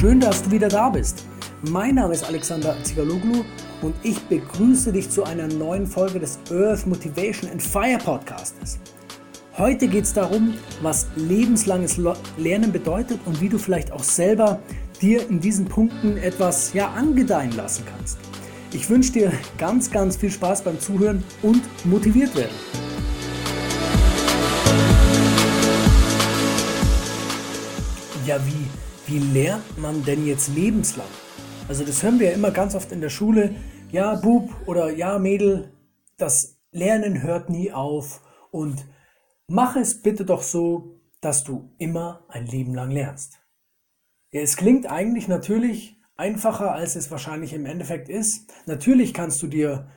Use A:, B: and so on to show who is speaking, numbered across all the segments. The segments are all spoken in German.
A: Schön, dass du wieder da bist. Mein Name ist Alexander Zigaloglu und ich begrüße dich zu einer neuen Folge des Earth Motivation and Fire Podcastes. Heute geht es darum, was lebenslanges Lernen bedeutet und wie du vielleicht auch selber dir in diesen Punkten etwas ja angedeihen lassen kannst. Ich wünsche dir ganz, ganz viel Spaß beim Zuhören und motiviert werden. Ja, wie, wie lernt man denn jetzt lebenslang? Also das hören wir ja immer ganz oft in der Schule. Ja, Bub oder ja, Mädel, das Lernen hört nie auf und mach es bitte doch so, dass du immer ein Leben lang lernst. Ja, es klingt eigentlich natürlich einfacher, als es wahrscheinlich im Endeffekt ist. Natürlich kannst du dir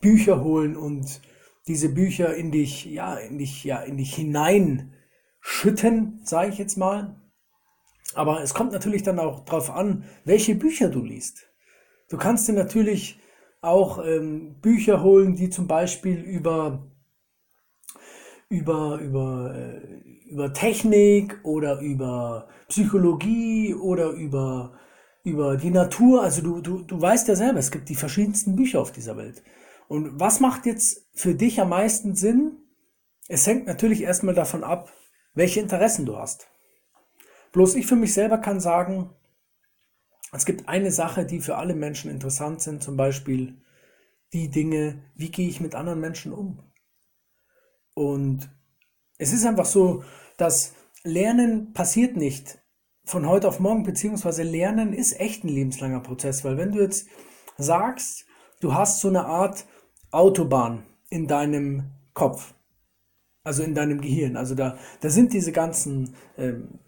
A: Bücher holen und diese Bücher in dich, ja, in dich, ja, in dich hineinschütten, sage ich jetzt mal. Aber es kommt natürlich dann auch darauf an, welche Bücher du liest. Du kannst dir natürlich auch ähm, Bücher holen, die zum Beispiel über über über äh, über Technik oder über Psychologie oder über über die Natur. Also du, du, du weißt ja selber, es gibt die verschiedensten Bücher auf dieser Welt. Und was macht jetzt für dich am meisten Sinn? Es hängt natürlich erstmal davon ab, welche Interessen du hast. Bloß ich für mich selber kann sagen, es gibt eine Sache, die für alle Menschen interessant sind, zum Beispiel die Dinge, wie gehe ich mit anderen Menschen um? Und es ist einfach so, dass Lernen passiert nicht von heute auf morgen, beziehungsweise Lernen ist echt ein lebenslanger Prozess, weil wenn du jetzt sagst, du hast so eine Art Autobahn in deinem Kopf, also in deinem Gehirn, also da, da sind diese ganzen ähm,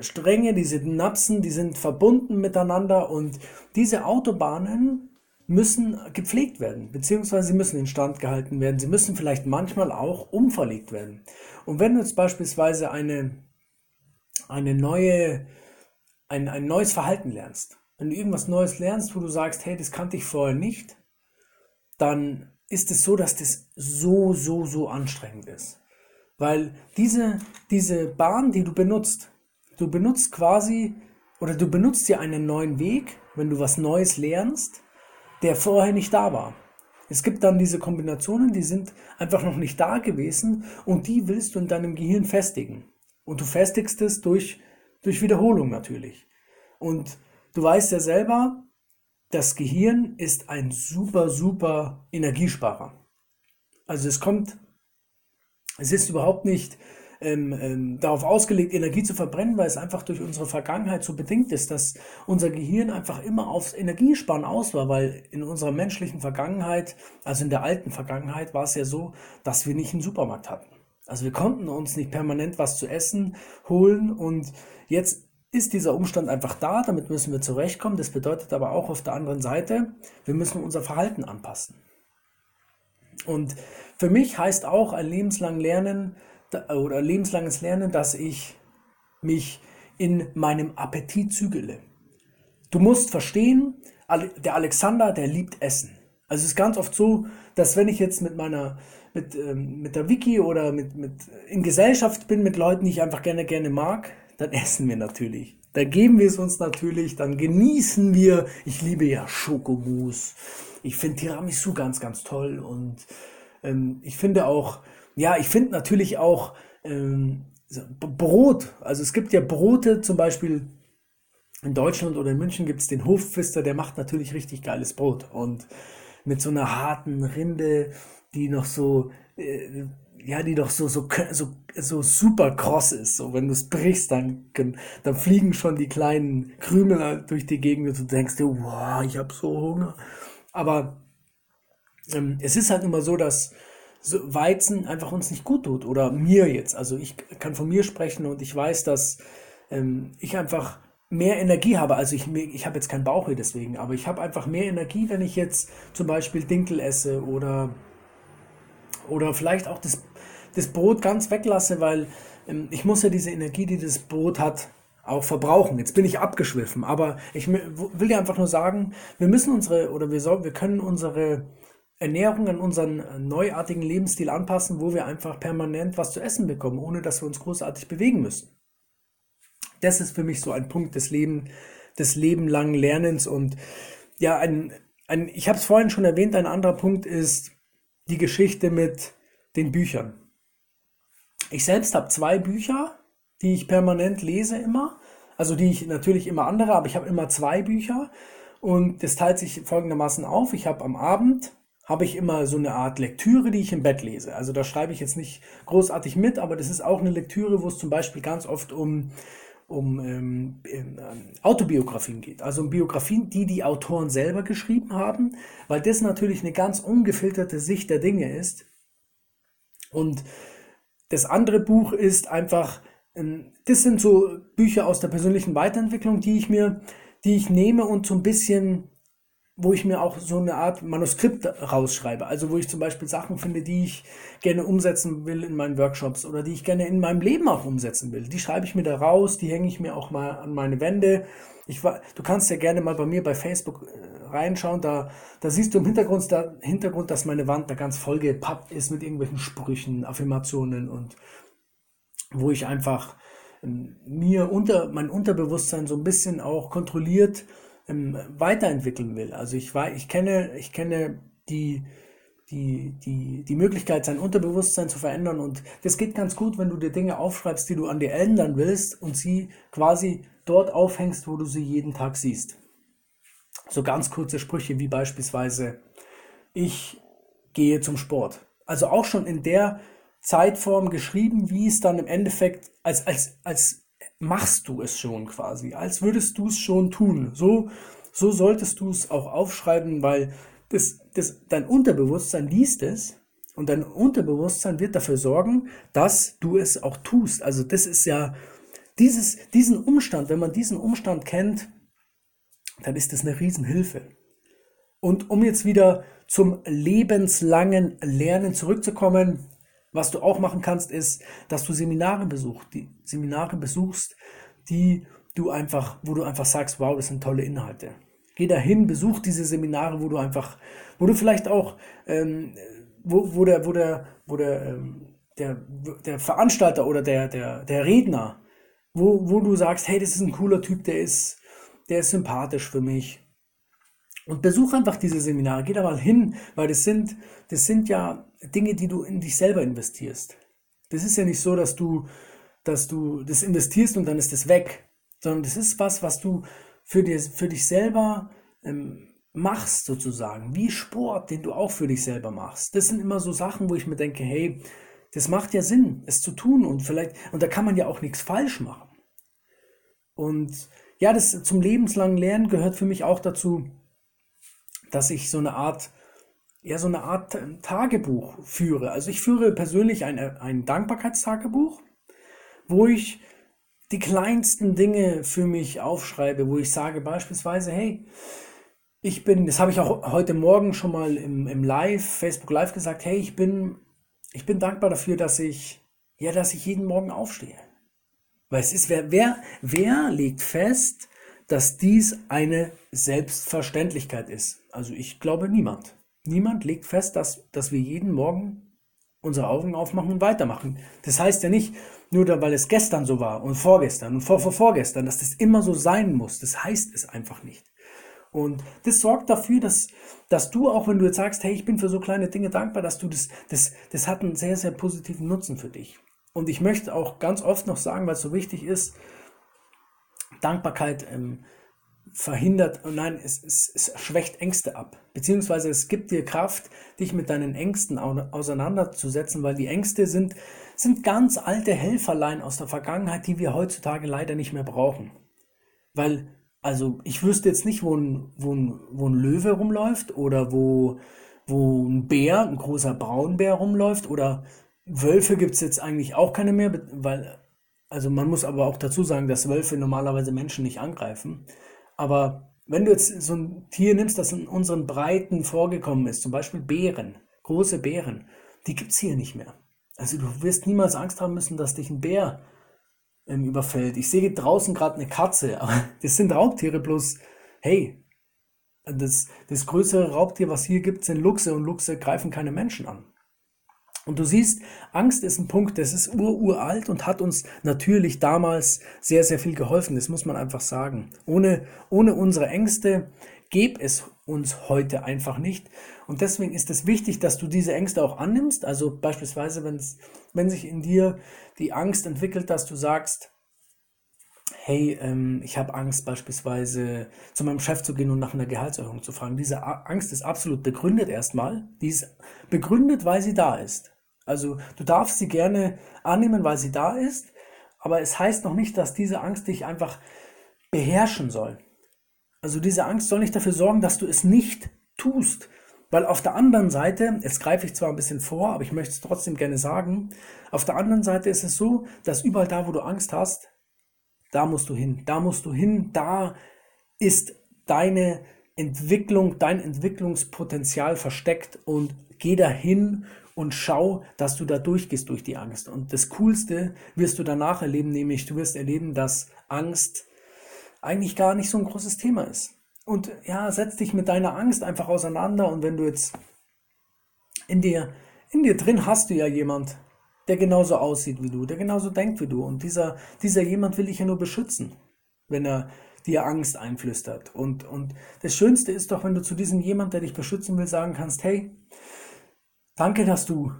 A: Stränge, diese Napsen, die sind verbunden miteinander und diese Autobahnen müssen gepflegt werden, beziehungsweise sie müssen instand gehalten werden, sie müssen vielleicht manchmal auch umverlegt werden. Und wenn du jetzt beispielsweise eine eine neue, ein, ein neues Verhalten lernst, wenn du irgendwas Neues lernst, wo du sagst, hey, das kannte ich vorher nicht, dann ist es so, dass das so, so, so anstrengend ist. Weil diese, diese Bahn, die du benutzt, du benutzt quasi oder du benutzt ja einen neuen Weg, wenn du was Neues lernst, der vorher nicht da war. Es gibt dann diese Kombinationen, die sind einfach noch nicht da gewesen und die willst du in deinem Gehirn festigen. Und du festigst es durch, durch Wiederholung natürlich. Und du weißt ja selber, das Gehirn ist ein super, super Energiesparer. Also es kommt, es ist überhaupt nicht ähm, ähm, darauf ausgelegt, Energie zu verbrennen, weil es einfach durch unsere Vergangenheit so bedingt ist, dass unser Gehirn einfach immer aufs Energiesparen aus war, weil in unserer menschlichen Vergangenheit, also in der alten Vergangenheit, war es ja so, dass wir nicht einen Supermarkt hatten. Also wir konnten uns nicht permanent was zu essen holen und jetzt ist dieser Umstand einfach da, damit müssen wir zurechtkommen. Das bedeutet aber auch auf der anderen Seite, wir müssen unser Verhalten anpassen. Und für mich heißt auch ein lebenslang Lernen oder lebenslanges Lernen, dass ich mich in meinem Appetit zügele. Du musst verstehen, der Alexander, der liebt Essen. Also es ist ganz oft so, dass wenn ich jetzt mit meiner mit, ähm, mit der Wiki oder mit, mit in Gesellschaft bin mit Leuten, die ich einfach gerne, gerne mag, dann essen wir natürlich. Da geben wir es uns natürlich, dann genießen wir. Ich liebe ja Schokomousse. Ich finde Tiramisu ganz, ganz toll. Und ähm, ich finde auch, ja, ich finde natürlich auch ähm, Brot. Also es gibt ja Brote, zum Beispiel in Deutschland oder in München gibt es den Hofpfister, der macht natürlich richtig geiles Brot. Und mit so einer harten Rinde die noch so, äh, ja, die doch so, so, so, so super kross ist. So, wenn du es brichst, dann, dann fliegen schon die kleinen Krümel durch die Gegend und du denkst dir, wow, ich habe so Hunger. Aber ähm, es ist halt immer so, dass Weizen einfach uns nicht gut tut. Oder mir jetzt. Also ich kann von mir sprechen und ich weiß, dass ähm, ich einfach mehr Energie habe. Also ich, ich habe jetzt keinen Bauch hier deswegen, aber ich habe einfach mehr Energie, wenn ich jetzt zum Beispiel Dinkel esse oder oder vielleicht auch das, das Brot ganz weglasse, weil ähm, ich muss ja diese Energie, die das Brot hat, auch verbrauchen. Jetzt bin ich abgeschwiffen, aber ich will dir einfach nur sagen, wir müssen unsere oder wir, soll, wir können unsere Ernährung an unseren neuartigen Lebensstil anpassen, wo wir einfach permanent was zu essen bekommen, ohne dass wir uns großartig bewegen müssen. Das ist für mich so ein Punkt des Leben, des lebenlangen Lernens und ja, ein, ein ich habe es vorhin schon erwähnt, ein anderer Punkt ist die Geschichte mit den Büchern. Ich selbst habe zwei Bücher, die ich permanent lese immer. Also die ich natürlich immer andere, aber ich habe immer zwei Bücher. Und das teilt sich folgendermaßen auf. Ich habe am Abend habe ich immer so eine Art Lektüre, die ich im Bett lese. Also da schreibe ich jetzt nicht großartig mit, aber das ist auch eine Lektüre, wo es zum Beispiel ganz oft um, um ähm, ähm, Autobiografien geht. Also um Biografien, die die Autoren selber geschrieben haben, weil das natürlich eine ganz ungefilterte Sicht der Dinge ist. Und das andere Buch ist einfach, ähm, das sind so Bücher aus der persönlichen Weiterentwicklung, die ich mir, die ich nehme und so ein bisschen wo ich mir auch so eine Art Manuskript rausschreibe. Also wo ich zum Beispiel Sachen finde, die ich gerne umsetzen will in meinen Workshops oder die ich gerne in meinem Leben auch umsetzen will. Die schreibe ich mir da raus, die hänge ich mir auch mal an meine Wände. Ich war, du kannst ja gerne mal bei mir bei Facebook äh, reinschauen, da, da siehst du im Hintergrund, da, Hintergrund, dass meine Wand da ganz vollgepappt ist mit irgendwelchen Sprüchen, Affirmationen und wo ich einfach ähm, mir unter mein Unterbewusstsein so ein bisschen auch kontrolliert ähm, weiterentwickeln will. Also ich war, ich kenne, ich kenne die, die, die, die Möglichkeit, sein Unterbewusstsein zu verändern. Und das geht ganz gut, wenn du dir Dinge aufschreibst, die du an dir ändern willst und sie quasi dort aufhängst, wo du sie jeden Tag siehst. So ganz kurze Sprüche wie beispielsweise, ich gehe zum Sport. Also auch schon in der Zeitform geschrieben, wie es dann im Endeffekt als, als, als machst du es schon quasi, als würdest du es schon tun. So, so solltest du es auch aufschreiben, weil das, das, dein Unterbewusstsein liest es und dein Unterbewusstsein wird dafür sorgen, dass du es auch tust. Also das ist ja dieses, diesen Umstand, wenn man diesen Umstand kennt, dann ist das eine Riesenhilfe. Und um jetzt wieder zum lebenslangen Lernen zurückzukommen, was du auch machen kannst, ist, dass du Seminare besuchst, die Seminare besuchst, die du einfach, wo du einfach sagst, wow, das sind tolle Inhalte. Geh dahin, besuch diese Seminare, wo du einfach, wo du vielleicht auch, ähm, wo, wo der, wo der, wo der, ähm, der, der Veranstalter oder der, der, der Redner, wo, wo du sagst, hey, das ist ein cooler Typ, der ist, der ist sympathisch für mich. Und besuch einfach diese Seminare, geh da mal hin, weil das sind, das sind ja Dinge, die du in dich selber investierst. Das ist ja nicht so, dass du, dass du das investierst und dann ist das weg, sondern das ist was, was du für, dir, für dich selber ähm, machst, sozusagen, wie Sport, den du auch für dich selber machst. Das sind immer so Sachen, wo ich mir denke, hey, das macht ja Sinn, es zu tun und vielleicht, und da kann man ja auch nichts falsch machen. Und ja, das zum lebenslangen Lernen gehört für mich auch dazu, dass ich so eine Art, ja, so eine Art Tagebuch führe. Also ich führe persönlich ein, ein Dankbarkeitstagebuch, wo ich die kleinsten Dinge für mich aufschreibe, wo ich sage beispielsweise, hey, ich bin, das habe ich auch heute Morgen schon mal im, im Live, Facebook Live gesagt, hey, ich bin, ich bin dankbar dafür, dass ich, ja, dass ich jeden Morgen aufstehe. Weil es ist, wer, wer, wer legt fest, dass dies eine Selbstverständlichkeit ist. Also ich glaube niemand. Niemand legt fest, dass, dass wir jeden Morgen unsere Augen aufmachen und weitermachen. Das heißt ja nicht, nur weil es gestern so war und vorgestern und vor, vor, vorgestern, dass das immer so sein muss. Das heißt es einfach nicht. Und das sorgt dafür, dass, dass du auch, wenn du jetzt sagst, hey, ich bin für so kleine Dinge dankbar, dass du das, das, das hat einen sehr, sehr positiven Nutzen für dich. Und ich möchte auch ganz oft noch sagen, weil es so wichtig ist, Dankbarkeit ähm, verhindert, nein, es, es, es schwächt Ängste ab. Beziehungsweise es gibt dir Kraft, dich mit deinen Ängsten auseinanderzusetzen, weil die Ängste sind, sind ganz alte Helferlein aus der Vergangenheit, die wir heutzutage leider nicht mehr brauchen. Weil, also ich wüsste jetzt nicht, wo ein, wo ein, wo ein Löwe rumläuft oder wo, wo ein Bär, ein großer Braunbär rumläuft oder Wölfe gibt es jetzt eigentlich auch keine mehr, weil also man muss aber auch dazu sagen, dass Wölfe normalerweise Menschen nicht angreifen. Aber wenn du jetzt so ein Tier nimmst, das in unseren Breiten vorgekommen ist, zum Beispiel Bären, große Bären, die gibt es hier nicht mehr. Also du wirst niemals Angst haben müssen, dass dich ein Bär ähm, überfällt. Ich sehe draußen gerade eine Katze, aber das sind Raubtiere bloß, hey, das, das größere Raubtier, was hier gibt, sind Luchse und Luchse greifen keine Menschen an. Und du siehst, Angst ist ein Punkt, das ist ururalt und hat uns natürlich damals sehr, sehr viel geholfen. Das muss man einfach sagen. Ohne, ohne unsere Ängste gäbe es uns heute einfach nicht. Und deswegen ist es wichtig, dass du diese Ängste auch annimmst. Also beispielsweise, wenn sich in dir die Angst entwickelt, dass du sagst, hey, ähm, ich habe Angst beispielsweise zu meinem Chef zu gehen und nach einer Gehaltserhöhung zu fragen. Diese Angst ist absolut begründet erstmal. Die ist begründet, weil sie da ist. Also du darfst sie gerne annehmen, weil sie da ist, aber es heißt noch nicht, dass diese Angst dich einfach beherrschen soll. Also diese Angst soll nicht dafür sorgen, dass du es nicht tust. Weil auf der anderen Seite, jetzt greife ich zwar ein bisschen vor, aber ich möchte es trotzdem gerne sagen, auf der anderen Seite ist es so, dass überall da, wo du Angst hast, da musst du hin, da musst du hin, da ist deine Entwicklung, dein Entwicklungspotenzial versteckt und geh dahin und schau, dass du da durchgehst durch die Angst. Und das Coolste wirst du danach erleben, nämlich du wirst erleben, dass Angst eigentlich gar nicht so ein großes Thema ist. Und ja, setz dich mit deiner Angst einfach auseinander und wenn du jetzt in dir, in dir drin hast du ja jemand, der genauso aussieht wie du, der genauso denkt wie du. Und dieser, dieser jemand will dich ja nur beschützen, wenn er dir Angst einflüstert. Und, und das Schönste ist doch, wenn du zu diesem jemand, der dich beschützen will, sagen kannst, hey, Danke, dass du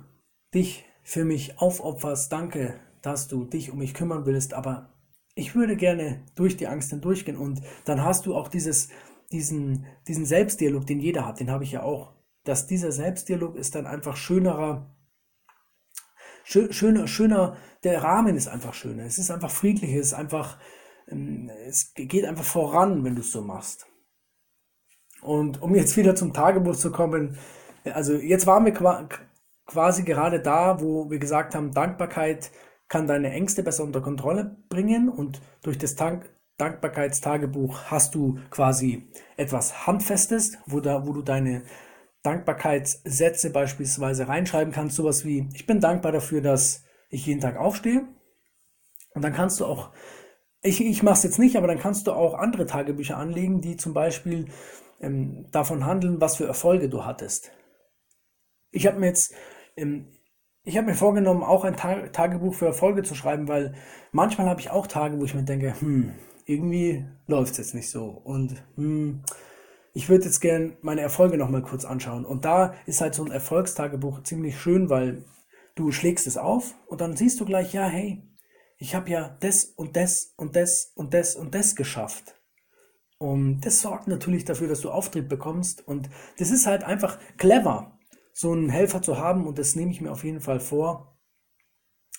A: dich für mich aufopferst. Danke, dass du dich um mich kümmern willst. Aber ich würde gerne durch die Angst hindurchgehen. Und dann hast du auch dieses, diesen, diesen Selbstdialog, den jeder hat. Den habe ich ja auch. Dass dieser Selbstdialog ist dann einfach schönerer, schöner, schöner, der Rahmen ist einfach schöner. Es ist einfach friedlicher, es ist einfach, ähm, es geht einfach voran, wenn du es so machst. Und um jetzt wieder zum Tagebuch zu kommen, also jetzt waren wir quasi gerade da, wo wir gesagt haben, Dankbarkeit kann deine Ängste besser unter Kontrolle bringen und durch das Dank Dankbarkeitstagebuch hast du quasi etwas Handfestes, wo, da, wo du deine Dankbarkeitssätze beispielsweise reinschreiben kannst, sowas wie, ich bin dankbar dafür, dass ich jeden Tag aufstehe. Und dann kannst du auch, ich, ich mache es jetzt nicht, aber dann kannst du auch andere Tagebücher anlegen, die zum Beispiel ähm, davon handeln, was für Erfolge du hattest. Ich habe mir jetzt, ähm, ich habe mir vorgenommen, auch ein Tag Tagebuch für Erfolge zu schreiben, weil manchmal habe ich auch Tage, wo ich mir denke, hm, irgendwie läuft es jetzt nicht so. Und hm, ich würde jetzt gern meine Erfolge nochmal kurz anschauen. Und da ist halt so ein Erfolgstagebuch ziemlich schön, weil du schlägst es auf und dann siehst du gleich, ja, hey, ich habe ja das und das und das und das und das geschafft. Und das sorgt natürlich dafür, dass du Auftrieb bekommst. Und das ist halt einfach clever so einen Helfer zu haben und das nehme ich mir auf jeden Fall vor.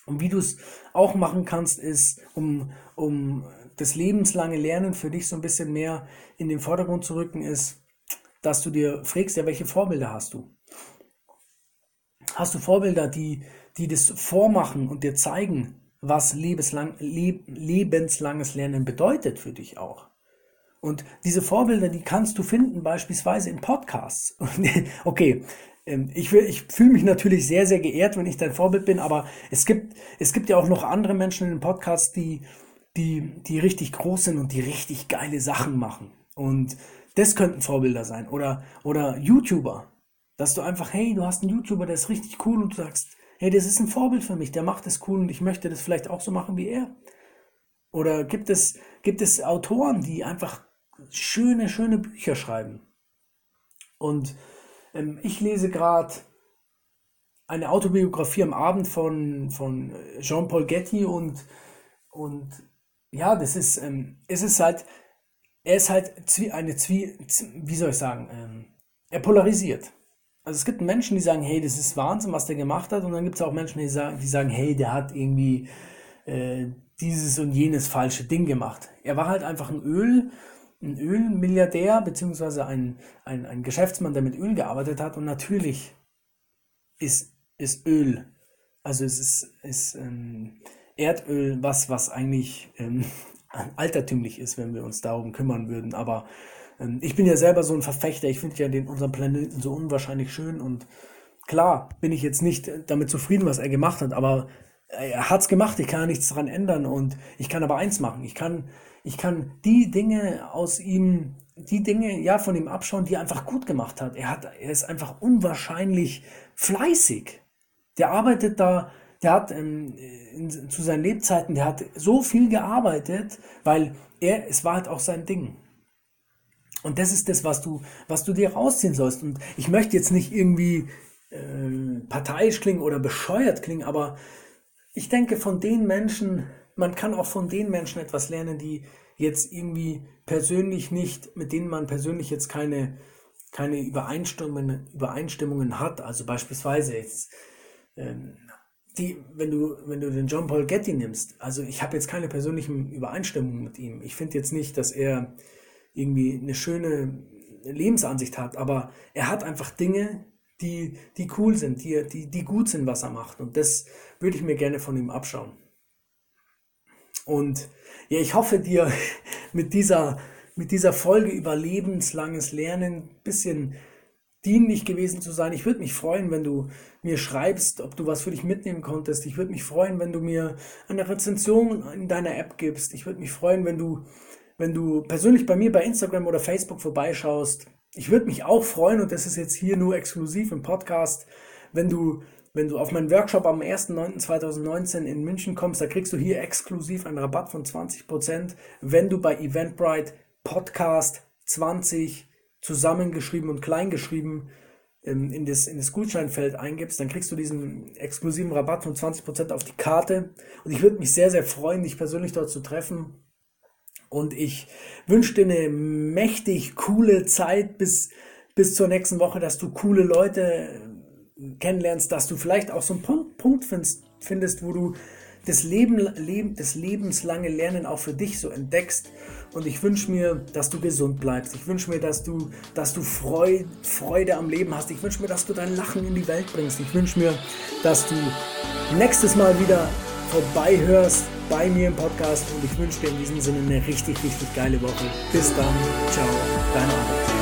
A: Und wie du es auch machen kannst, ist, um, um das lebenslange Lernen für dich so ein bisschen mehr in den Vordergrund zu rücken, ist, dass du dir fragst, ja, welche Vorbilder hast du? Hast du Vorbilder, die, die das vormachen und dir zeigen, was lebenslang, leb, lebenslanges Lernen bedeutet für dich auch? Und diese Vorbilder, die kannst du finden, beispielsweise in Podcasts. okay, ähm, ich, ich fühle mich natürlich sehr, sehr geehrt, wenn ich dein Vorbild bin, aber es gibt, es gibt ja auch noch andere Menschen in den Podcasts, die, die, die richtig groß sind und die richtig geile Sachen machen. Und das könnten Vorbilder sein. Oder, oder YouTuber. Dass du einfach, hey, du hast einen YouTuber, der ist richtig cool und du sagst, hey, das ist ein Vorbild für mich, der macht das cool und ich möchte das vielleicht auch so machen wie er. Oder gibt es, gibt es Autoren, die einfach schöne, schöne Bücher schreiben? Und ich lese gerade eine Autobiografie am Abend von, von Jean-Paul Getty und, und ja, das ist, ähm, es ist halt, er ist halt eine Zwie, wie soll ich sagen, ähm, er polarisiert. Also es gibt Menschen, die sagen, hey, das ist Wahnsinn, was der gemacht hat, und dann gibt es auch Menschen, die sagen, die sagen, hey, der hat irgendwie äh, dieses und jenes falsche Ding gemacht. Er war halt einfach ein Öl, ein Ölmilliardär beziehungsweise ein, ein, ein Geschäftsmann, der mit Öl gearbeitet hat. Und natürlich ist, ist Öl, also es ist, ist ähm, Erdöl was, was eigentlich ähm, altertümlich ist, wenn wir uns darum kümmern würden. Aber ähm, ich bin ja selber so ein Verfechter. Ich finde ja den, unseren Planeten so unwahrscheinlich schön. Und klar bin ich jetzt nicht damit zufrieden, was er gemacht hat, aber er hat es gemacht. Ich kann ja nichts daran ändern. Und ich kann aber eins machen. Ich kann ich kann die Dinge aus ihm, die Dinge ja von ihm abschauen, die er einfach gut gemacht hat. Er hat, er ist einfach unwahrscheinlich fleißig. Der arbeitet da, der hat ähm, in, zu seinen Lebzeiten, der hat so viel gearbeitet, weil er, es war halt auch sein Ding. Und das ist das, was du, was du dir rausziehen sollst. Und ich möchte jetzt nicht irgendwie äh, parteiisch klingen oder bescheuert klingen, aber ich denke, von den Menschen, man kann auch von den Menschen etwas lernen, die jetzt irgendwie persönlich nicht, mit denen man persönlich jetzt keine, keine Übereinstimmungen, Übereinstimmungen hat. Also beispielsweise jetzt, ähm, die, wenn du, wenn du den John Paul Getty nimmst, also ich habe jetzt keine persönlichen Übereinstimmungen mit ihm. Ich finde jetzt nicht, dass er irgendwie eine schöne Lebensansicht hat, aber er hat einfach Dinge, die, die cool sind, die, die, die gut sind, was er macht. Und das würde ich mir gerne von ihm abschauen. Und ja, ich hoffe dir mit dieser, mit dieser Folge über lebenslanges Lernen ein bisschen dienlich gewesen zu sein. Ich würde mich freuen, wenn du mir schreibst, ob du was für dich mitnehmen konntest. Ich würde mich freuen, wenn du mir eine Rezension in deiner App gibst. Ich würde mich freuen, wenn du, wenn du persönlich bei mir bei Instagram oder Facebook vorbeischaust. Ich würde mich auch freuen, und das ist jetzt hier nur exklusiv im Podcast, wenn du, wenn du auf meinen Workshop am 1.9.2019 in München kommst, da kriegst du hier exklusiv einen Rabatt von 20%, wenn du bei Eventbrite Podcast 20 zusammengeschrieben und kleingeschrieben ähm, in, das, in das Gutscheinfeld eingibst, dann kriegst du diesen exklusiven Rabatt von 20% auf die Karte. Und ich würde mich sehr, sehr freuen, dich persönlich dort zu treffen. Und ich wünsche dir eine mächtig coole Zeit bis, bis zur nächsten Woche, dass du coole Leute äh, kennenlernst, dass du vielleicht auch so einen Punkt, Punkt findest, findest, wo du das, Leben, Leben, das lebenslange Lernen auch für dich so entdeckst. Und ich wünsche mir, dass du gesund bleibst. Ich wünsche mir, dass du, dass du Freude, Freude am Leben hast. Ich wünsche mir, dass du dein Lachen in die Welt bringst. Ich wünsche mir, dass du nächstes Mal wieder vorbeihörst bei mir im Podcast. Und ich wünsche dir in diesem Sinne eine richtig, richtig geile Woche. Bis dann. Ciao. Dein Alex.